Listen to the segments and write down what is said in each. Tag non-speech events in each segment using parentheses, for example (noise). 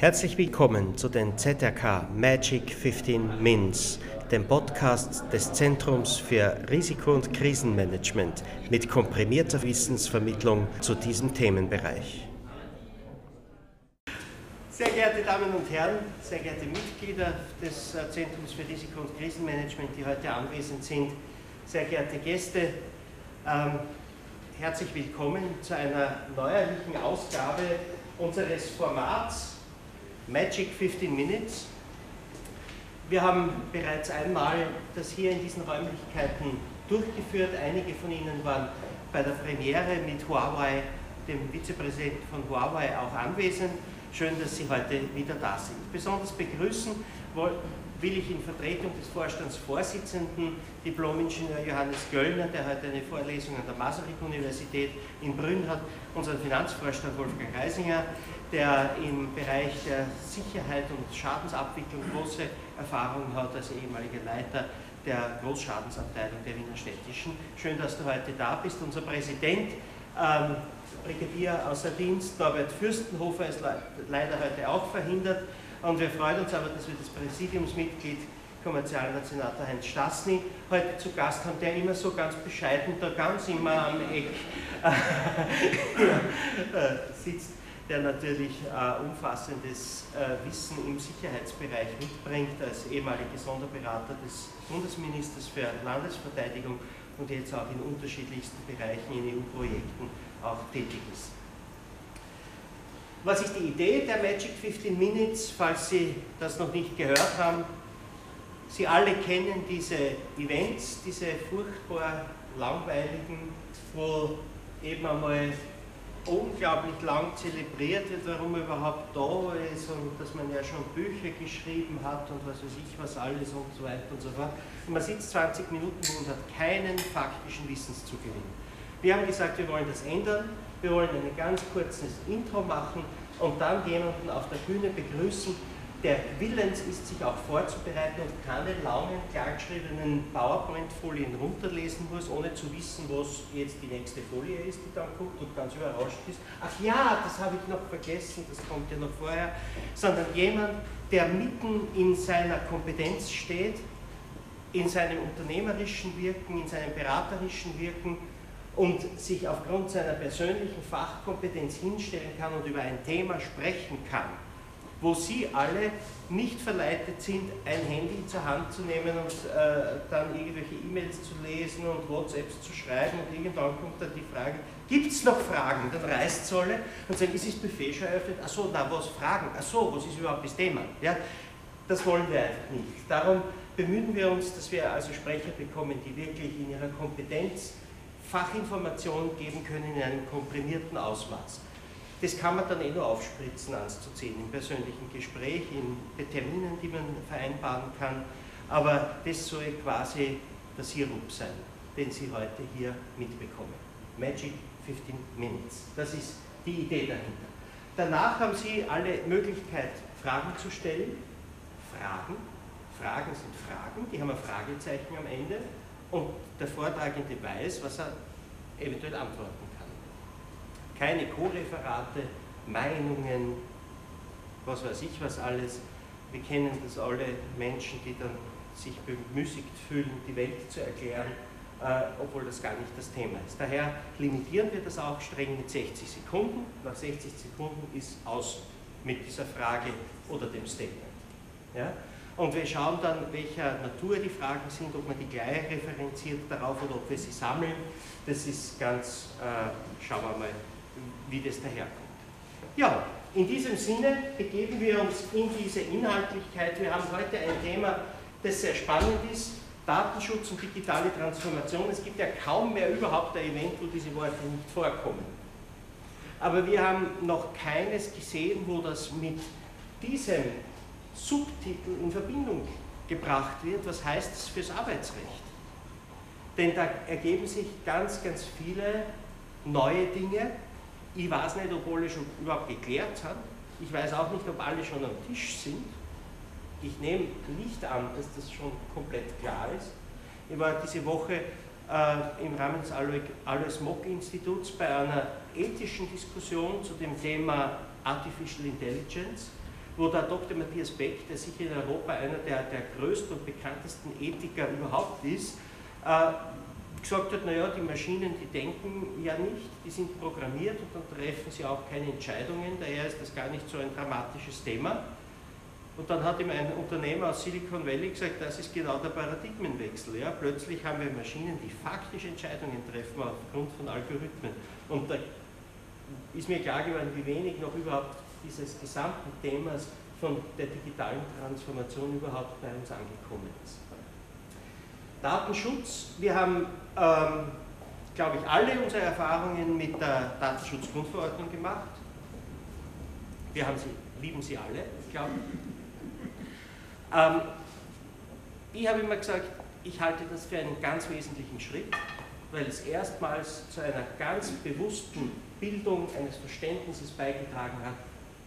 Herzlich willkommen zu den ZRK Magic 15 Mins, dem Podcast des Zentrums für Risiko- und Krisenmanagement mit komprimierter Wissensvermittlung zu diesem Themenbereich. Sehr geehrte Damen und Herren, sehr geehrte Mitglieder des äh, Zentrums für Risiko- und Krisenmanagement, die heute anwesend sind, sehr geehrte Gäste, ähm, herzlich willkommen zu einer neuerlichen Ausgabe unseres Formats Magic 15 Minutes. Wir haben bereits einmal das hier in diesen Räumlichkeiten durchgeführt. Einige von Ihnen waren bei der Premiere mit Huawei, dem Vizepräsidenten von Huawei, auch anwesend. Schön, dass Sie heute wieder da sind. Besonders begrüßen will ich in Vertretung des Vorstandsvorsitzenden, Diplom-Ingenieur Johannes Göllner, der heute eine Vorlesung an der Masaryk-Universität in Brünn hat, unseren Finanzvorstand Wolfgang Reisinger, der im Bereich der Sicherheit und Schadensabwicklung große Erfahrung hat als ehemaliger Leiter der Großschadensabteilung der Wiener Städtischen. Schön, dass du heute da bist. Unser Präsident, ähm, Brigadier außer Dienst, Norbert Fürstenhofer, ist leider heute auch verhindert. Und wir freuen uns aber, dass wir das Präsidiumsmitglied Kommerzialnationator Heinz Stassny heute zu Gast haben, der immer so ganz bescheiden da ganz immer am Eck (laughs) äh, sitzt der natürlich äh, umfassendes äh, Wissen im Sicherheitsbereich mitbringt, als ehemaliger Sonderberater des Bundesministers für Landesverteidigung und jetzt auch in unterschiedlichsten Bereichen in EU-Projekten auch tätig ist. Was ist die Idee der Magic 15 Minutes, falls Sie das noch nicht gehört haben? Sie alle kennen diese Events, diese furchtbar langweiligen, wo eben einmal unglaublich lang zelebriert wird, warum er überhaupt da ist und dass man ja schon Bücher geschrieben hat und was weiß ich was alles und so weiter und so fort. Und man sitzt 20 Minuten und hat keinen faktischen Wissenszugewinn. Wir haben gesagt, wir wollen das ändern, wir wollen ein ganz kurzes Intro machen und dann jemanden auf der Bühne begrüßen, der willens ist, sich auch vorzubereiten und keine langen, klargeschriebenen PowerPoint-Folien runterlesen muss, ohne zu wissen, was jetzt die nächste Folie ist, die dann guckt und ganz überrascht ist. Ach ja, das habe ich noch vergessen, das kommt ja noch vorher. Sondern jemand, der mitten in seiner Kompetenz steht, in seinem unternehmerischen Wirken, in seinem beraterischen Wirken und sich aufgrund seiner persönlichen Fachkompetenz hinstellen kann und über ein Thema sprechen kann wo Sie alle nicht verleitet sind, ein Handy zur Hand zu nehmen und äh, dann irgendwelche E-Mails zu lesen und WhatsApps zu schreiben und irgendwann kommt dann die Frage, gibt es noch Fragen? Dann reißt es alle und sagen, ist das Buffet schon eröffnet? Achso, na was Fragen? Achso, was ist überhaupt das Thema? Ja, das wollen wir einfach nicht. Darum bemühen wir uns, dass wir also Sprecher bekommen, die wirklich in ihrer Kompetenz Fachinformationen geben können in einem komprimierten Ausmaß. Das kann man dann eh nur aufspritzen, anzuziehen, im persönlichen Gespräch, in Terminen, die man vereinbaren kann. Aber das soll quasi der Sirup sein, den Sie heute hier mitbekommen. Magic 15 Minutes. Das ist die Idee dahinter. Danach haben Sie alle Möglichkeit, Fragen zu stellen. Fragen. Fragen sind Fragen, die haben ein Fragezeichen am Ende und der Vortragende weiß, was er eventuell antworten keine Co-Referate, Meinungen, was weiß ich was alles. Wir kennen das alle Menschen, die dann sich bemüßigt fühlen, die Welt zu erklären, äh, obwohl das gar nicht das Thema ist. Daher limitieren wir das auch streng mit 60 Sekunden. Nach 60 Sekunden ist aus mit dieser Frage oder dem Statement. Ja? Und wir schauen dann, welcher Natur die Fragen sind, ob man die gleich referenziert darauf oder ob wir sie sammeln. Das ist ganz, äh, schauen wir mal, wie das daherkommt. Ja, in diesem Sinne begeben wir uns in diese Inhaltlichkeit. Wir haben heute ein Thema, das sehr spannend ist, Datenschutz und digitale Transformation. Es gibt ja kaum mehr überhaupt ein Event, wo diese Worte nicht vorkommen. Aber wir haben noch keines gesehen, wo das mit diesem Subtitel in Verbindung gebracht wird. Was heißt das fürs Arbeitsrecht? Denn da ergeben sich ganz, ganz viele neue Dinge, ich weiß nicht, ob alle schon überhaupt geklärt haben. Ich weiß auch nicht, ob alle schon am Tisch sind. Ich nehme nicht an, dass das schon komplett klar ist. Ich war diese Woche äh, im Rahmen des Alois Mock Instituts bei einer ethischen Diskussion zu dem Thema Artificial Intelligence. wo der Dr. Matthias Beck, der sicher in Europa einer der, der größten und bekanntesten Ethiker überhaupt ist, äh, gesagt hat, naja, die Maschinen, die denken ja nicht, die sind programmiert und dann treffen sie auch keine Entscheidungen, daher ist das gar nicht so ein dramatisches Thema. Und dann hat ihm ein Unternehmer aus Silicon Valley gesagt, das ist genau der Paradigmenwechsel. Ja? Plötzlich haben wir Maschinen, die faktisch Entscheidungen treffen aufgrund von Algorithmen. Und da ist mir klar geworden, wie wenig noch überhaupt dieses gesamten Themas von der digitalen Transformation überhaupt bei uns angekommen ist. Datenschutz. Wir haben, ähm, glaube ich, alle unsere Erfahrungen mit der Datenschutzgrundverordnung gemacht. Wir haben sie, lieben sie alle, ich glaube. Ähm, ich habe immer gesagt, ich halte das für einen ganz wesentlichen Schritt, weil es erstmals zu einer ganz bewussten Bildung eines Verständnisses beigetragen hat,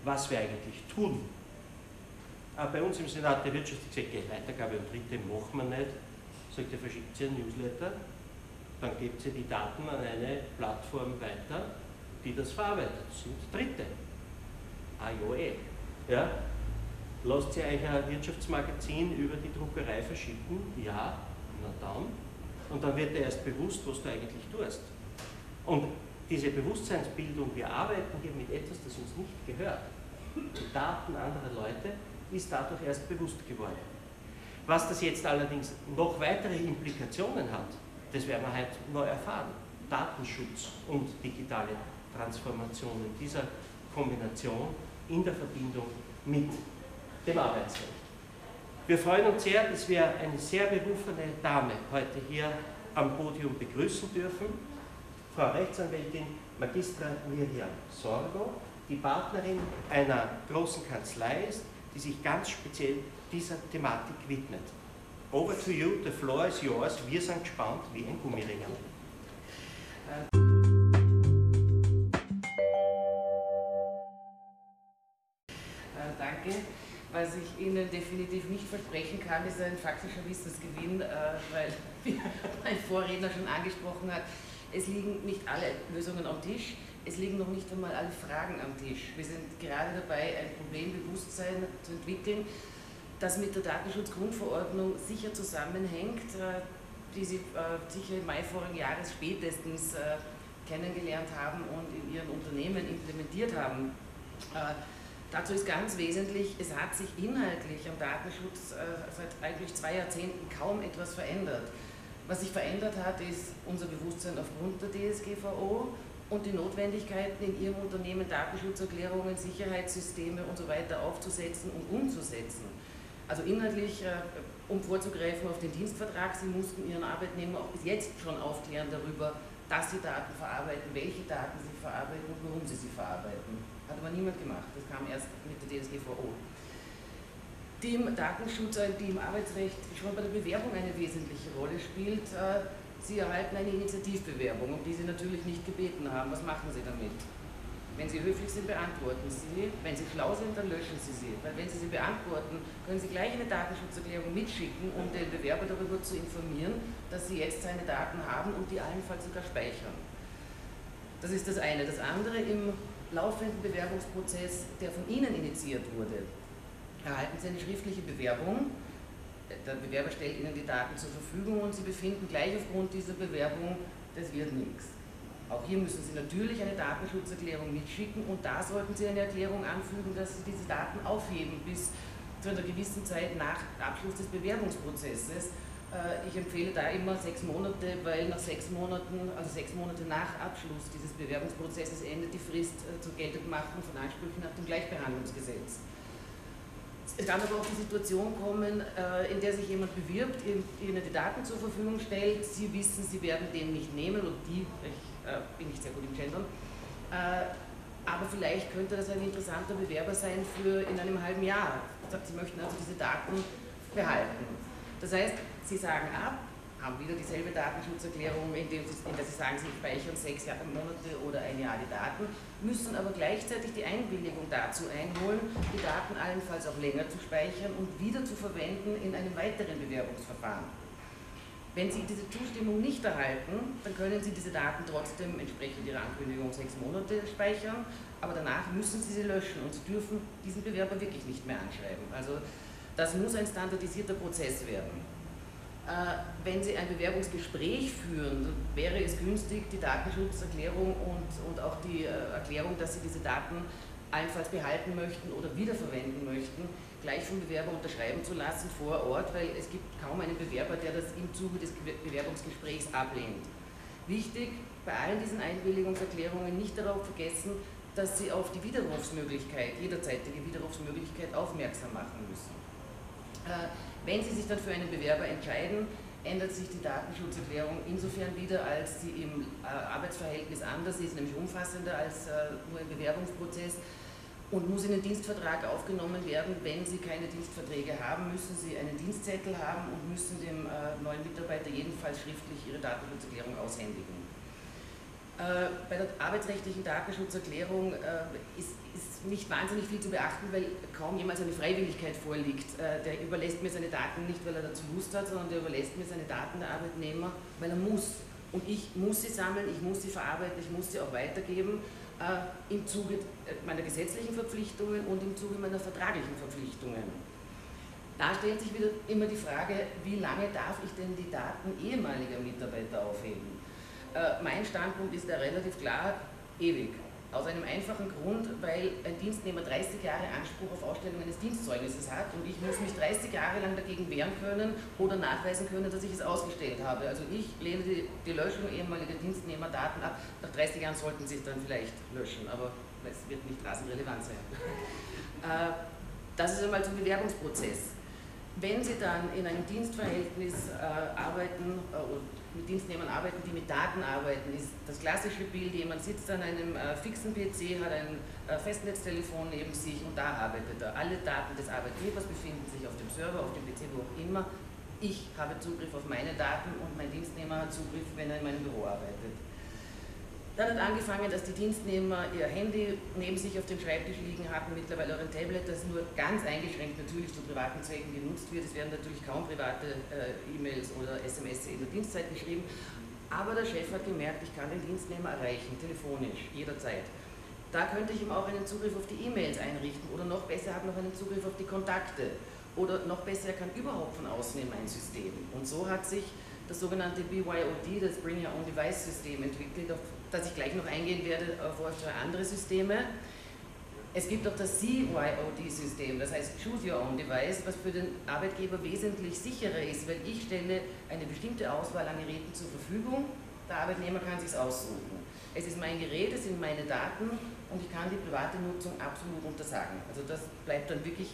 was wir eigentlich tun. Aber bei uns im Senat der Wirtschaft gesagt, Weitergabe und Dritte machen wir nicht. Sagt er, verschickt sie ein Newsletter, dann gebt sie die Daten an eine Plattform weiter, die das verarbeitet. Das sind Dritte. Eh. Ja? Lasst ihr euch ein Wirtschaftsmagazin über die Druckerei verschicken? Ja, na dann. Und dann wird dir erst bewusst, was du eigentlich tust. Und diese Bewusstseinsbildung, wir arbeiten hier mit etwas, das uns nicht gehört, die Daten anderer Leute, ist dadurch erst bewusst geworden. Was das jetzt allerdings noch weitere Implikationen hat, das werden wir heute noch erfahren. Datenschutz und digitale Transformation in dieser Kombination in der Verbindung mit dem Arbeitsrecht. Wir freuen uns sehr, dass wir eine sehr berufene Dame heute hier am Podium begrüßen dürfen, Frau Rechtsanwältin Magistra Miriam Sorgo, die Partnerin einer großen Kanzlei ist, die sich ganz speziell dieser Thematik widmet. Over to you, the floor is yours. Wir sind gespannt wie ein Gummiring. Äh, danke. Was ich Ihnen definitiv nicht versprechen kann, ist ein faktischer Wissensgewinn, äh, weil, (laughs) wie mein Vorredner schon angesprochen hat, es liegen nicht alle Lösungen am Tisch, es liegen noch nicht einmal alle Fragen am Tisch. Wir sind gerade dabei, ein Problembewusstsein zu entwickeln, das mit der Datenschutzgrundverordnung sicher zusammenhängt, äh, die Sie sicher im Mai vorigen Jahres spätestens kennengelernt haben und in Ihren Unternehmen implementiert haben. Dazu ist ganz wesentlich, es hat sich inhaltlich am Datenschutz äh, seit eigentlich zwei Jahrzehnten kaum etwas verändert. Was sich verändert hat, ist unser Bewusstsein aufgrund der DSGVO und die Notwendigkeiten in Ihrem Unternehmen Datenschutzerklärungen, Sicherheitssysteme und so weiter aufzusetzen und umzusetzen. Also inhaltlich, äh, um vorzugreifen auf den Dienstvertrag, Sie mussten Ihren Arbeitnehmer auch bis jetzt schon aufklären darüber, dass sie Daten verarbeiten, welche Daten sie verarbeiten und warum sie sie verarbeiten. Hat aber niemand gemacht. Das kam erst mit der DSGVO. Die im Datenschutz, die im Arbeitsrecht schon bei der Bewerbung eine wesentliche Rolle spielt. Äh, sie erhalten eine Initiativbewerbung, um die Sie natürlich nicht gebeten haben. Was machen Sie damit? Wenn Sie höflich sind, beantworten Sie sie. Wenn Sie schlau sind, dann löschen Sie sie. Weil wenn Sie sie beantworten, können Sie gleich eine Datenschutzerklärung mitschicken, um den Bewerber darüber zu informieren, dass Sie jetzt seine Daten haben und die allenfalls sogar speichern. Das ist das eine. Das andere, im laufenden Bewerbungsprozess, der von Ihnen initiiert wurde, erhalten Sie eine schriftliche Bewerbung. Der Bewerber stellt Ihnen die Daten zur Verfügung und Sie befinden gleich aufgrund dieser Bewerbung, das wird nichts. Auch hier müssen Sie natürlich eine Datenschutzerklärung mitschicken und da sollten Sie eine Erklärung anfügen, dass Sie diese Daten aufheben bis zu einer gewissen Zeit nach Abschluss des Bewerbungsprozesses äh, ich empfehle da immer sechs Monate, weil nach sechs Monaten, also sechs Monate nach Abschluss dieses Bewerbungsprozesses endet die Frist äh, zur Geltendmachung von Ansprüchen nach dem Gleichbehandlungsgesetz. Es kann aber auch die Situation kommen, äh, in der sich jemand bewirbt, Ihnen die Daten zur Verfügung stellt, Sie wissen, Sie werden den nicht nehmen und die, ich bin nicht sehr gut im Gendern, aber vielleicht könnte das ein interessanter Bewerber sein für in einem halben Jahr. Sie möchten also diese Daten behalten. Das heißt, Sie sagen ab, haben wieder dieselbe Datenschutzerklärung, in, in der Sie sagen, Sie speichern sechs Jahre, Monate oder ein Jahr die Daten, müssen aber gleichzeitig die Einwilligung dazu einholen, die Daten allenfalls auch länger zu speichern und wieder zu verwenden in einem weiteren Bewerbungsverfahren. Wenn Sie diese Zustimmung nicht erhalten, dann können Sie diese Daten trotzdem entsprechend Ihrer Ankündigung sechs Monate speichern, aber danach müssen Sie sie löschen und Sie dürfen diesen Bewerber wirklich nicht mehr anschreiben. Also das muss ein standardisierter Prozess werden. Äh, wenn Sie ein Bewerbungsgespräch führen, wäre es günstig, die Datenschutzerklärung und, und auch die äh, Erklärung, dass Sie diese Daten allenfalls behalten möchten oder wiederverwenden möchten, gleich vom Bewerber unterschreiben zu lassen vor Ort, weil es gibt kaum einen Bewerber, der das im Zuge des Bewerbungsgesprächs ablehnt. Wichtig bei allen diesen Einwilligungserklärungen nicht darauf vergessen, dass Sie auf die Widerrufsmöglichkeit, jederzeitige Widerrufsmöglichkeit aufmerksam machen müssen. Äh, wenn Sie sich dann für einen Bewerber entscheiden, ändert sich die Datenschutzerklärung insofern wieder, als sie im äh, Arbeitsverhältnis anders ist, nämlich umfassender als äh, nur ein Bewerbungsprozess und muss in den Dienstvertrag aufgenommen werden. Wenn Sie keine Dienstverträge haben, müssen Sie einen Dienstzettel haben und müssen dem äh, neuen Mitarbeiter jedenfalls schriftlich Ihre Datenschutzerklärung aushändigen. Äh, bei der arbeitsrechtlichen Datenschutzerklärung äh, ist, ist, nicht wahnsinnig viel zu beachten, weil kaum jemals eine Freiwilligkeit vorliegt. Äh, der überlässt mir seine Daten nicht, weil er dazu Lust hat, sondern der überlässt mir seine Daten der Arbeitnehmer, weil er muss. Und ich muss sie sammeln, ich muss sie verarbeiten, ich muss sie auch weitergeben im Zuge meiner gesetzlichen Verpflichtungen und im Zuge meiner vertraglichen Verpflichtungen. Da stellt sich wieder immer die Frage, wie lange darf ich denn die Daten ehemaliger Mitarbeiter aufheben? Äh, mein Standpunkt ist da relativ klar, ewig. Aus einem einfachen Grund, weil ein Dienstnehmer 30 Jahre Anspruch auf Ausstellung eines Dienstzeugnisses hat und ich muss mich 30 Jahre lang dagegen wehren können oder nachweisen können, dass ich es ausgestellt habe. Also ich lehne die, die Löschung ehemaliger Dienstnehmerdaten ab. Nach 30 Jahren sollten sie es dann vielleicht löschen, aber es wird nicht rasend relevant sein. (laughs) Äh, das ist einmal zum Bewerbungsprozess. Wenn Sie dann in einem Dienstverhältnis äh, arbeiten oder mit Dienstnehmern arbeiten, die mit Daten arbeiten, ist das klassische Bild, jemand sitzt an einem äh, fixen PC, hat ein äh, Festnetztelefon neben sich und da arbeitet er. Alle Daten des Arbeitgebers befinden sich auf dem Server, auf dem PC, wo auch immer. Ich habe Zugriff auf meine Daten und mein Dienstnehmer hat Zugriff, wenn er in meinem Büro arbeitet. Dann hat angefangen, dass die Dienstnehmer ihr Handy neben sich auf dem Schreibtisch liegen hatten, mittlerweile auch ein Tablet, das nur ganz eingeschränkt natürlich zu privaten Zwecken genutzt wird. Es werden natürlich kaum private äh, E-Mails oder SMS in der Dienstzeit geschrieben. Aber der Chef hat gemerkt, ich kann den Dienstnehmer erreichen, telefonisch, jederzeit. Da könnte ich ihm auch einen Zugriff auf die E-Mails einrichten oder noch besser, hat noch einen Zugriff auf die Kontakte. Oder noch besser, er kann überhaupt von außen in mein System. Und so hat sich das sogenannte BYOD, das Bring Your Own Device System, entwickelt, auf das ich gleich noch eingehen werde auf andere Systeme. Es gibt auch das CYOD-System, das heißt Choose Your Own Device, was für den Arbeitgeber wesentlich sicherer ist, weil ich stelle eine bestimmte Auswahl an Geräten zur Verfügung, der Arbeitnehmer kann sich aussuchen. Es ist mein Gerät, es sind meine Daten und ich kann die private Nutzung absolut untersagen. Also das bleibt dann wirklich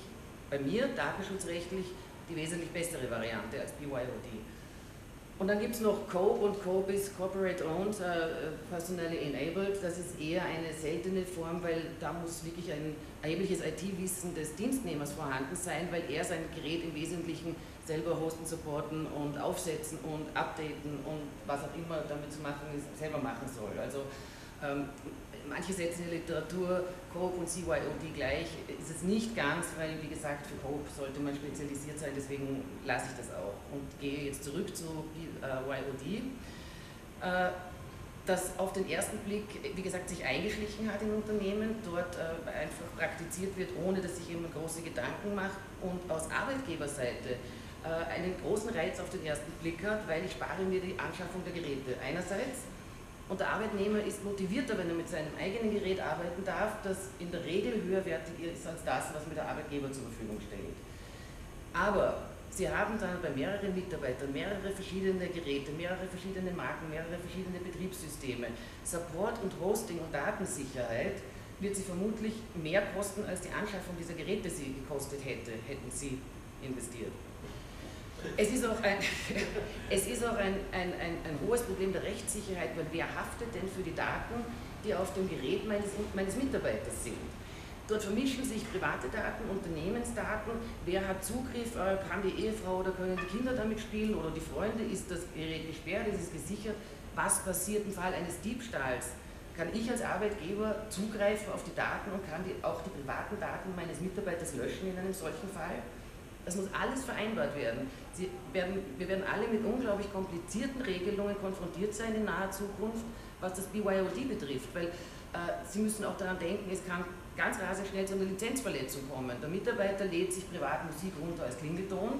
bei mir datenschutzrechtlich die wesentlich bessere Variante als BYOD. Und dann gibt es noch COPE und COPE ist Corporate Owned, uh, Personally Enabled. Das ist eher eine seltene Form, weil da muss wirklich ein erhebliches IT-Wissen des Dienstnehmers vorhanden sein, weil er sein Gerät im Wesentlichen selber hosten, supporten und aufsetzen und updaten und was auch immer damit zu machen ist, selber machen soll. Also ähm, manche setzen in der Literatur Cope und CYOD gleich, ist es nicht ganz, weil wie gesagt für Cope sollte man spezialisiert sein, deswegen lasse ich das auch und gehe jetzt zurück zu YOD, äh, das auf den ersten Blick, wie gesagt, sich eingeschlichen hat in Unternehmen, dort äh, einfach praktiziert wird, ohne dass sich jemand große Gedanken macht und aus Arbeitgeberseite äh, einen großen Reiz auf den ersten Blick hat, weil ich spare mir die Anschaffung der Geräte. Einerseits und der Arbeitnehmer ist motivierter, wenn er mit seinem eigenen Gerät arbeiten darf, das in der Regel höherwertiger ist als das, was mir der Arbeitgeber zur Verfügung stellt. Aber Sie haben dann bei mehreren Mitarbeitern mehrere verschiedene Geräte, mehrere verschiedene Marken, mehrere verschiedene Betriebssysteme. Support und Hosting und Datensicherheit wird Sie vermutlich mehr kosten, als die Anschaffung dieser Geräte Sie gekostet hätte, hätten Sie investiert. Es ist auch ein, (laughs) es ist auch ein, ein, ein, ein, hohes Problem der Rechtssicherheit, weil wer haftet denn für die Daten, die auf dem Gerät meines, meines Mitarbeiters sind? Dort vermischen sich private Daten, Unternehmensdaten, wer hat Zugriff, äh, kann die Ehefrau oder können die Kinder damit spielen oder die Freunde, ist das Gerät gesperrt, ist es gesichert, was passiert im Fall eines Diebstahls? Kann ich als Arbeitgeber zugreifen auf die Daten und kann die, auch die privaten Daten meines Mitarbeiters löschen in einem solchen Fall? Das muss alles vereinbart werden. Werden. Wir werden alle mit unglaublich komplizierten Regelungen konfrontiert sein in naher Zukunft, was das BYOD betrifft, weil äh, Sie müssen auch daran denken, es kann ganz rasend schnell zu einer Lizenzverletzung kommen. Der Mitarbeiter lädt sich privat Musik runter als Klingelton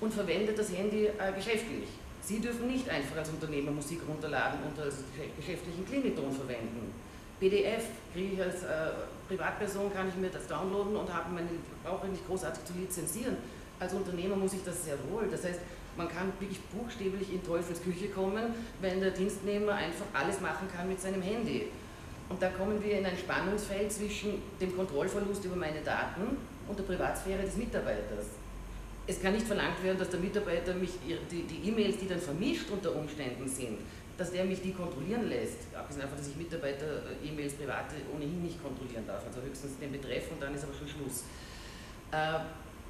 und verwendet das Handy äh, geschäftlich. Sie dürfen nicht einfach als Unternehmer Musik runterladen und als geschäftlichen Klingelton verwenden. PDF kriege ich als äh, Privatperson, kann ich mir das downloaden und meine, brauche nicht großartig zu lizenzieren. Als Unternehmer muss ich das sehr wohl. Das heißt, man kann wirklich buchstäblich in Teufels Küche kommen, wenn der Dienstnehmer einfach alles machen kann mit seinem Handy. Und da kommen wir in ein Spannungsfeld zwischen dem Kontrollverlust über meine Daten und der Privatsphäre des Mitarbeiters. Es kann nicht verlangt werden, dass der Mitarbeiter mich die E-Mails, die dann vermischt unter Umständen sind, dass der mich die kontrollieren lässt. Abgesehen davon, dass ich Mitarbeiter-E-Mails private ohnehin nicht kontrollieren darf, also höchstens den Betreff und dann ist aber schon Schluss.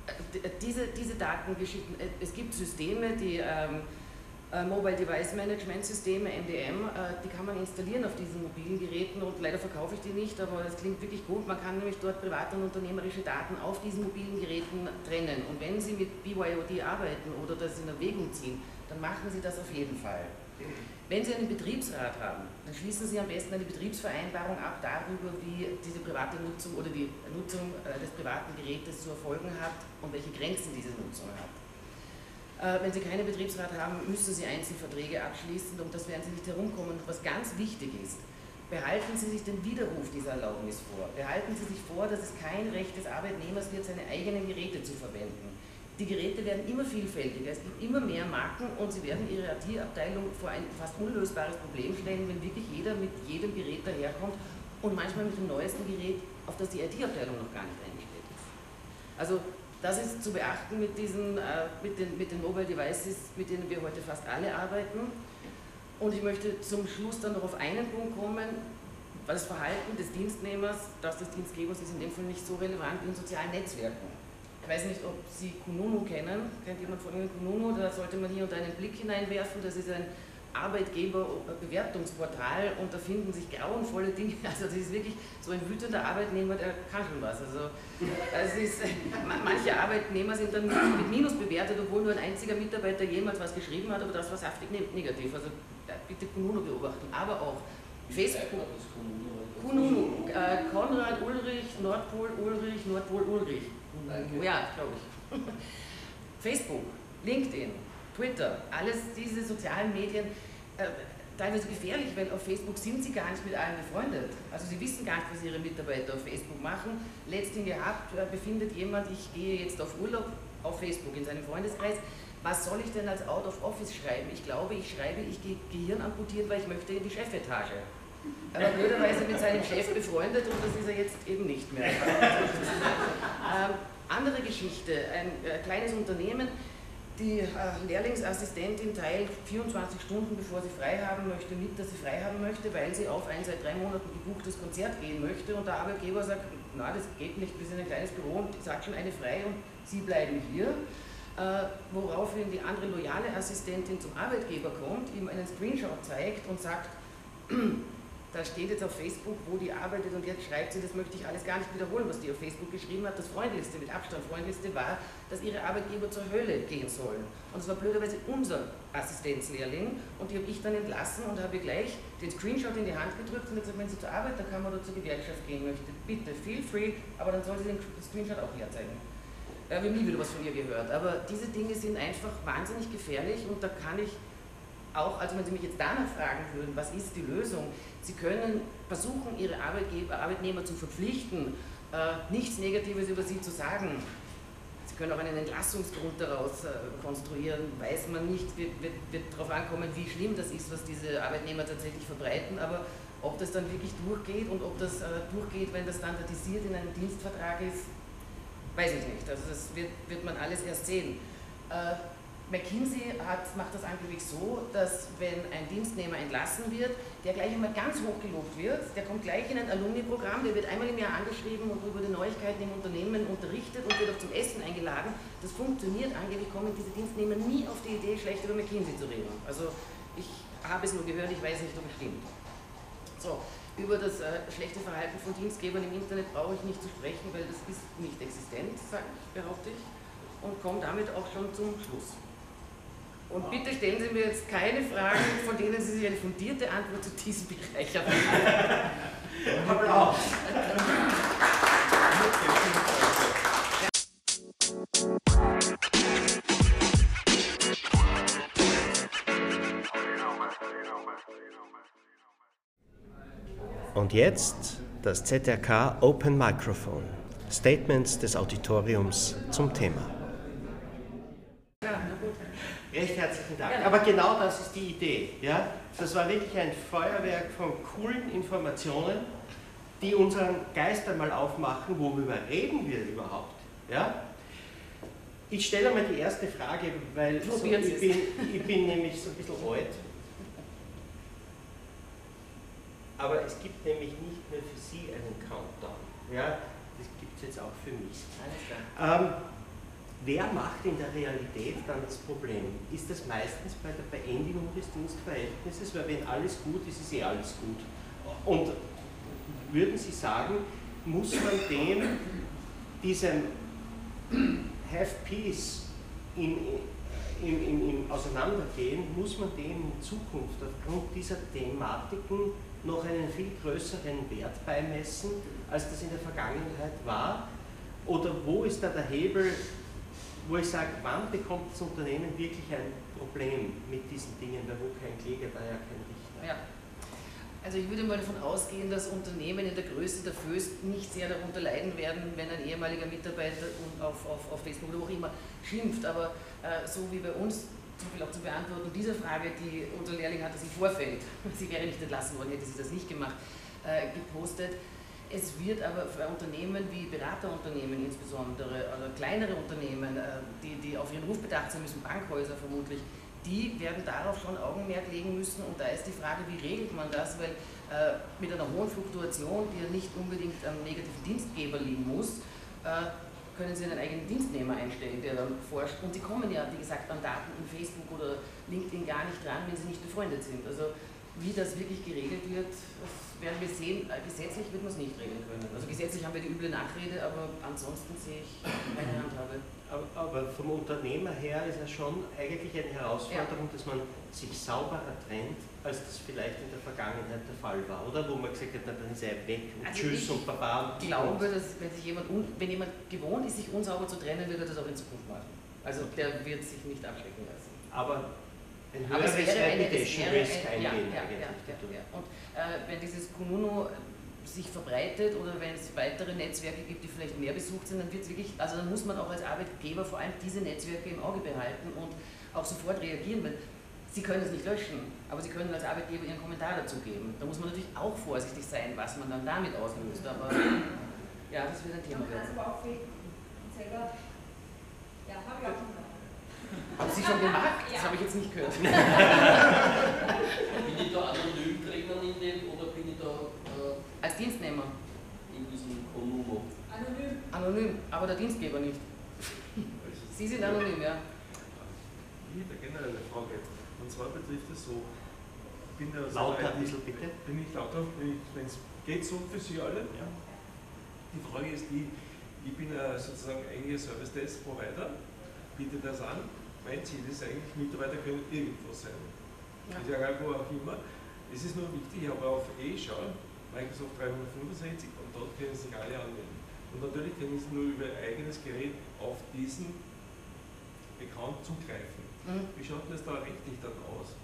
Äh, diese, diese Datengeschichten, äh, es gibt Systeme, die ähm, äh, Mobile Device Management Systeme, MDM, die kann man installieren auf diesen mobilen Geräten und leider verkaufe ich die nicht, aber es klingt wirklich gut. Man kann nämlich dort private und unternehmerische Daten auf diesen mobilen Geräten trennen. Und wenn Sie mit BYOD arbeiten oder das in Erwägung ziehen, dann machen Sie das auf jeden Fall. Wenn Sie einen Betriebsrat haben, dann schließen Sie am besten eine Betriebsvereinbarung ab darüber, wie diese private Nutzung oder die Nutzung äh, des privaten Gerätes zu erfolgen hat und welche Grenzen diese Nutzung hat. Äh, wenn Sie keinen Betriebsrat haben, müssen Sie Einzelverträge abschließen und das werden Sie nicht herumkommen. Was ganz wichtig ist, behalten Sie sich den Widerruf dieser Erlaubnis vor. Behalten Sie sich vor, dass es kein Recht des Arbeitnehmers wird, seine eigenen Geräte zu verwenden. Die Geräte werden immer vielfältiger, es gibt immer mehr Marken und Sie werden Ihre IT-Abteilung vor ein fast unlösbares Problem stellen, wenn wirklich jeder mit jedem Gerät daherkommt und manchmal mit dem neuesten Gerät, auf das die IT-Abteilung noch gar nicht eingestellt ist. Also das ist zu beachten mit, diesen, äh, mit, den, mit den Mobile Devices, mit denen wir heute fast alle arbeiten. Und ich möchte zum Schluss dann noch auf einen Punkt kommen. Das Verhalten des Dienstnehmers, das des Dienstgebers ist in dem Fall nicht so relevant wie in sozialen Netzwerken. Ich weiß nicht, ob Sie Kununu kennen. Kennt jemand von Ihnen Kununu? Da sollte man hier unter einen Blick hineinwerfen. Das ist ein Arbeitgeberbewertungsportal und da finden sich grauenvolle Dinge. (laughs) Also das ist wirklich so ein wütender Arbeitnehmer, der kann schon was. Also es ist, (laughs) manche Arbeitnehmer sind dann mit Minus bewertet, obwohl nur ein einziger Mitarbeiter jemals was geschrieben hat, aber das war saftig negativ. Also bitte Kununu beobachten. Aber auch Facebook. Kununu, äh, Konrad Ulrich, Nordpol Ulrich, Nordpol Ulrich. Danke. Ja, glaube ich. (laughs) Facebook, LinkedIn, Twitter, alles diese sozialen Medien, äh, teilweise gefährlich, weil auf Facebook sind sie gar nicht mit allen befreundet. Also sie wissen gar nicht, was ihre Mitarbeiter auf Facebook machen. Letztens gehabt, äh, befindet jemand, ich gehe jetzt auf Urlaub auf Facebook in seinem Freundeskreis. Was soll ich denn als Out of Office schreiben? Ich glaube, ich schreibe, ich gehe Gehirn amputieren, weil ich möchte in die Chefetage. Aber blöderweise mit seinem Chef befreundet und das ist er jetzt eben nicht mehr. (laughs) ähm, andere Geschichte, ein äh, kleines Unternehmen, die äh, Lehrlingsassistentin teilt 24 Stunden, bevor sie frei haben möchte, mit, dass sie frei haben möchte, weil sie auf ein seit drei Monaten gebuchtes Konzert gehen möchte. Und der Arbeitgeber sagt, na, das geht nicht, wir sind ein kleines Büro und sagt schon eine frei und sie bleiben hier. Äh, woraufhin die andere loyale Assistentin zum Arbeitgeber kommt, ihm einen Screenshot zeigt und sagt, (clears throat) da steht jetzt auf Facebook, wo die arbeitet und jetzt schreibt sie, das möchte ich alles gar nicht wiederholen, was die auf Facebook geschrieben hat. Das freundlichste, mit Abstand freundlichste war, dass ihre Arbeitgeber zur Hölle gehen sollen. Und das war blöderweise unser Assistenzlehrling und die habe ich dann entlassen und habe gleich den Screenshot in die Hand gedrückt und gesagt, wenn sie zur Arbeit, dann kann man oder zur Gewerkschaft gehen möchte, bitte, feel free, aber dann soll sie den Screenshot auch herzeigen. Wir haben nie wieder was von ihr gehört, aber diese Dinge sind einfach wahnsinnig gefährlich und da kann ich auch, also wenn Sie mich jetzt danach fragen würden, was ist die Lösung? Sie können versuchen, Ihre Arbeitgeber, Arbeitnehmer zu verpflichten, äh, nichts Negatives über sie zu sagen. Sie können auch einen Entlassungsgrund daraus äh, konstruieren, weiß man nicht, wird, wird, wird darauf ankommen, wie schlimm das ist, was diese Arbeitnehmer tatsächlich verbreiten, aber ob das dann wirklich durchgeht und ob das äh, durchgeht, wenn das standardisiert in einem Dienstvertrag ist, weiß ich nicht. Also das wird, wird man alles erst sehen. McKinsey hat, macht das angeblich so, dass wenn ein Dienstnehmer entlassen wird, der gleich einmal ganz hoch gelobt wird, der kommt gleich in ein Alumni-Programm, der wird einmal im Jahr angeschrieben und über die Neuigkeiten im Unternehmen unterrichtet und wird auch zum Essen eingeladen. Das funktioniert, angeblich kommen diese Dienstnehmer nie auf die Idee, schlecht über McKinsey zu reden. Also ich habe es nur gehört, ich weiß nicht, ob es stimmt. So, über das äh, schlechte Verhalten von Dienstgebern im Internet brauche ich nicht zu sprechen, weil das ist nicht existent, behaupte ich. und komme damit auch schon zum Schluss. Und bitte stellen Sie mir jetzt keine Fragen, von denen Sie sich eine fundierte Antwort zu diesem Bereich erwarten. Applaus. Und jetzt das ZRK Open Microphone. Statements des Auditoriums zum Thema. Recht herzlichen Dank. Aber genau das ist die Idee. Ja? Das war wirklich ein Feuerwerk von coolen Informationen, die unseren Geist einmal aufmachen, worüber reden wir überhaupt. Ja? Ich stelle einmal die erste Frage, weil so, ich, bin, ich bin nämlich so ein bisschen alt. Aber es gibt nämlich nicht mehr für Sie einen Countdown. Ja? Das gibt es jetzt auch für mich. Ähm, Wer macht in der Realität dann das Problem? Ist das meistens bei der Beendigung des Dienstverhältnisses, weil wenn alles gut ist, ist eh alles gut. Und würden Sie sagen, muss man dem, diesem Have Peace im, im, im, im Auseinandergehen, muss man dem in Zukunft aufgrund dieser Thematiken noch einen viel größeren Wert beimessen, als das in der Vergangenheit war? Oder wo ist da der Hebel, wo ich sage, wann bekommt das Unternehmen wirklich ein Problem mit diesen Dingen, weil wo kein Kläger, da ja kein Richter. Ja. Also ich würde mal davon ausgehen, dass Unternehmen in der Größe der Föst nicht sehr darunter leiden werden, wenn ein ehemaliger Mitarbeiter auf, auf, auf Facebook oder auch immer schimpft. Aber äh, so wie bei uns, zum Beispiel auch zur Beantwortung dieser Frage, die unser Lehrling hat das im Vorfeld, (laughs) sie wäre nicht entlassen worden, hätte sie das nicht gemacht, äh, gepostet es wird aber für Unternehmen wie Beraterunternehmen insbesondere oder kleinere Unternehmen, äh, die, die auf ihren Ruf bedacht sein müssen, Bankhäuser vermutlich, die werden darauf schon Augenmerk legen müssen. Und da ist die Frage, wie regelt man das? Weil äh, mit einer hohen Fluktuation, die ja nicht unbedingt am negativen Dienstgeber liegen muss, äh, können Sie einen eigenen Dienstnehmer einstellen, der dann forscht. Und Sie kommen ja, wie gesagt, an Daten in Facebook oder LinkedIn gar nicht dran, wenn Sie nicht befreundet sind. Also wie das wirklich geregelt wird, das werden wir sehen. Äh, gesetzlich wird man es nicht regeln können. Also gesetzlich haben wir die üble Nachrede, aber ansonsten sehe ich keine Handhabe. Aber, aber vom Unternehmer her ist es schon eigentlich eine Herausforderung, ja. dass man sich sauberer trennt, als das vielleicht in der Vergangenheit der Fall war, oder? Wo man gesagt hat, na, dann er weg und also tschüss und baba. Ich glaube, dass wenn, sich jemand, wenn jemand gewohnt ist, sich unsauber zu trennen, wird er das auch in Zukunft machen. Also der wird sich nicht abschrecken lassen. Aber ein Aber es wäre eine, es wäre ein, ja, ja, ja, ja, Und äh, wenn dieses Kununu sich verbreitet oder wenn es weitere Netzwerke gibt, die vielleicht mehr besucht sind, dann wird es wirklich, also dann muss man auch als Arbeitgeber vor allem diese Netzwerke im Auge behalten und auch sofort reagieren, weil Sie können es nicht löschen, aber Sie können als Arbeitgeber Ihren Kommentar dazu geben. Da muss man natürlich auch vorsichtig sein, was man dann damit auslöst, aber ja, das wird ein Thema werden. aber auch selber, ja, habe ich auch schon haben Sie schon gemacht? Das habe ich jetzt nicht gehört. bin ich da anonym drinnen in dem oder bin ich da. Äh, Als Dienstnehmer? In diesem Konumo. Anonym. Anonym, aber der Dienstgeber nicht. (laughs) Sie sind anonym, ja. Hier eine generelle Frage. Und zwar betrifft es so, bin der lauter ein bisschen bitte. Bin ich lauter, wenn es geht so für Sie alle? Ja. Die Frage ist die, ich bin sozusagen eigentlich ein Service Desk Provider, biete das an mein Ziel ist eigentlich, Mitarbeiter können irgendwo sein. Ja. Ist egal wo auch immer. Es ist nur wichtig, ich habe auf E-Schau Microsoft 365 und dort können sich alle anmelden. Und natürlich können sie nur über ihr eigenes Gerät auf diesen Account zugreifen. Mhm. Wie schaut das da rechtlich dann aus?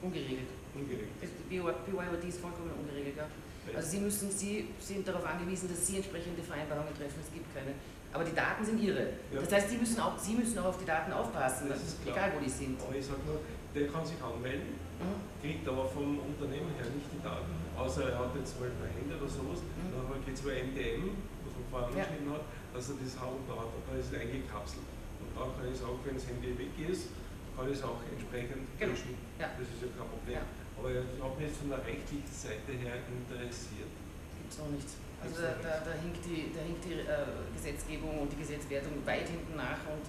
Ungeregelt. Ungeregelt. BYOD ist vollkommen ungeregelt, ja. Also Sie müssen, Sie sind darauf angewiesen, dass Sie entsprechende Vereinbarungen treffen. Es gibt keine. Aber die Daten sind Ihre. Ja. Das heißt, Sie müssen, auch, Sie müssen auch auf die Daten aufpassen, egal wo die sind. Aber ich sage nur, der kann sich anmelden, mhm. kriegt aber vom Unternehmen her nicht die Daten, außer er hat jetzt mal ein Handy oder sowas, mhm. dann geht es über MDM, was man vorher angeschrieben ja. hat, dass er das hat und da hat, dann ist es eingekapselt. Und dann kann ich sagen, wenn das Handy weg ist, kann ich es auch entsprechend genau. löschen. Ja. Das ist ja kein Problem. Aber ich habe mich jetzt von der rechtlichen Seite her interessiert. Gibt es auch nichts. Also da, da, da, hinkt die, da hinkt die äh, Gesetzgebung und die Gesetzwertung weit hinten nach und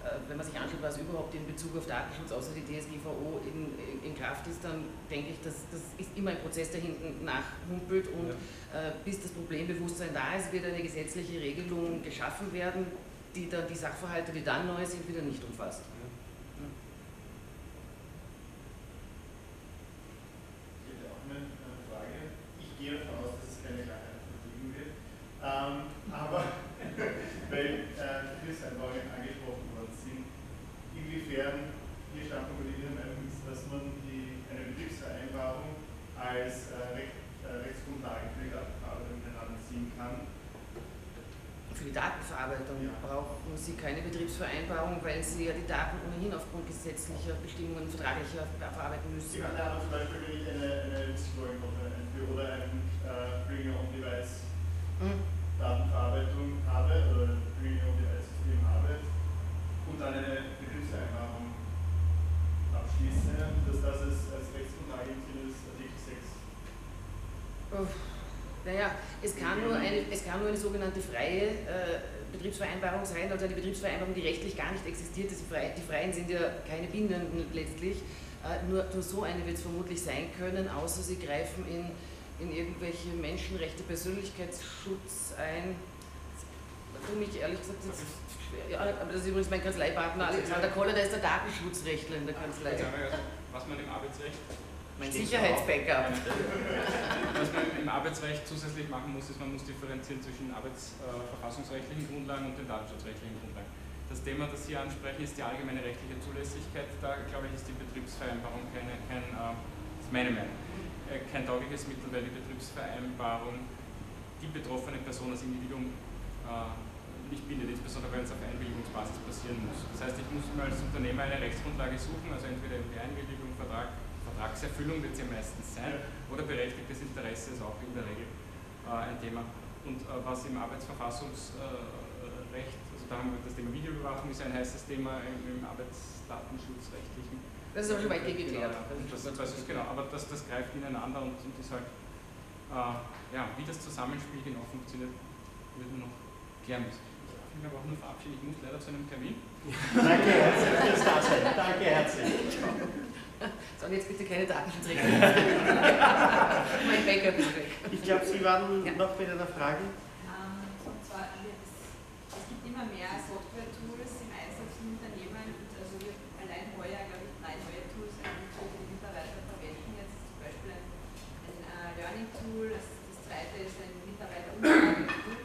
äh, wenn man sich anschaut, was überhaupt in Bezug auf Datenschutz außer die DSGVO in, in, Kraft ist, dann denke ich, dass das ist immer ein Prozess, der hinten nachhumpelt und ja. äh, bis das Problembewusstsein da ist, wird eine gesetzliche Regelung geschaffen werden. die dann die Sachverhalte, die dann neu sind, wieder nicht umfasst. Ich hätte auch eine, eine Frage. Ich gehe davon aus, dass es keine Krankheit geben wird. Ähm, aber weil äh, Betriebsvereinbarungen angesprochen worden sind, inwiefern Ihr Standpunkt oder Ihre Meinung ist, dass man die, eine Betriebsvereinbarung als äh, Recht, äh, Rechtsgrundlage für die Datenverarbeitung heranziehen kann. Für die Datenverarbeitung Ja. brauchen Sie Betriebsvereinbarung, weil Sie ja die Daten ohnehin aufgrund gesetzlicher Bestimmungen vertraglicher verarbeiten müssen. Sie kann aber zum Beispiel, wenn ich eine, eine einführe oder ein äh, Bring-Your-Own-Device Hm. Datenverarbeitung habe oder ein Bring-Your-Own-Device-System habe und dann eine Betriebsvereinbarung abschließe, dass das als, als Rechtsgrundlage im Sinne des Artikel 6 Uff. Naja, es kann, nur eine, es kann nur eine sogenannte freie äh, Betriebsvereinbarung sein, also eine Betriebsvereinbarung, die rechtlich gar nicht existiert. Die, frei, die Freien sind ja keine bindenden letztlich. Äh, nur, nur so eine wird es vermutlich sein können, außer sie greifen in, in irgendwelche Menschenrechte, Persönlichkeitsschutz ein. Für mich ehrlich gesagt jetzt schwer. Ja, aber das ist übrigens mein Kanzleipartner Alexander Koller, der ist der Datenschutzrechtler in der Kanzlei. Was man im Arbeitsrecht, Mein Sicherheitsbackup. was man im Arbeitsrecht zusätzlich machen muss, ist, man muss differenzieren zwischen arbeitsverfassungsrechtlichen Grundlagen und den datenschutzrechtlichen Grundlagen. Das Thema, das Sie ansprechen, ist die allgemeine rechtliche Zulässigkeit. Da, glaube ich, ist die Betriebsvereinbarung keine, kein, äh, das ist meine Meinung, äh, kein taugliches Mittel, weil die Betriebsvereinbarung die betroffene Person als Individuum äh, nicht bindet, insbesondere wenn es auf Einwilligungsbasis passieren muss. Das heißt, ich muss mir als Unternehmer eine Rechtsgrundlage suchen, also entweder die Einwilligung, Vertrag, Vertragserfüllung wird es ja meistens sein, oder berechtigtes Interesse ist auch in der Regel äh, ein Thema. Und äh, was im Arbeitsverfassungsrecht, also da haben wir das Thema Videoüberwachung, ist ein heißes Thema im, im Arbeitsdatenschutzrechtlichen. Das ist aber schon weit geklärt. Genau, genau, aber das, das greift ineinander und, und ist halt, äh, ja, wie das Zusammenspiel genau funktioniert, wird man noch klären müssen. Ich mich aber auch nur verabschieden, ich muss leider zu einem Termin. (laughs) Danke herzlich fürs Dasein. Danke herzlich. (laughs) So, und jetzt bitte keine Datenschutzrechte. (laughs) mein Backup ist weg. Ich glaube, Sie waren Ja. noch mit einer Frage. Ähm, und zwar, es gibt immer mehr Software-Tools im Einsatz in Unternehmen. Und Also wir allein heuer, glaube ich, drei neue Tools, eigentlich, die die Mitarbeiter verwenden. Jetzt ist zum Beispiel ein, ein äh, Learning-Tool, das, das zweite ist ein Mitarbeiter-Umfrage-Tool.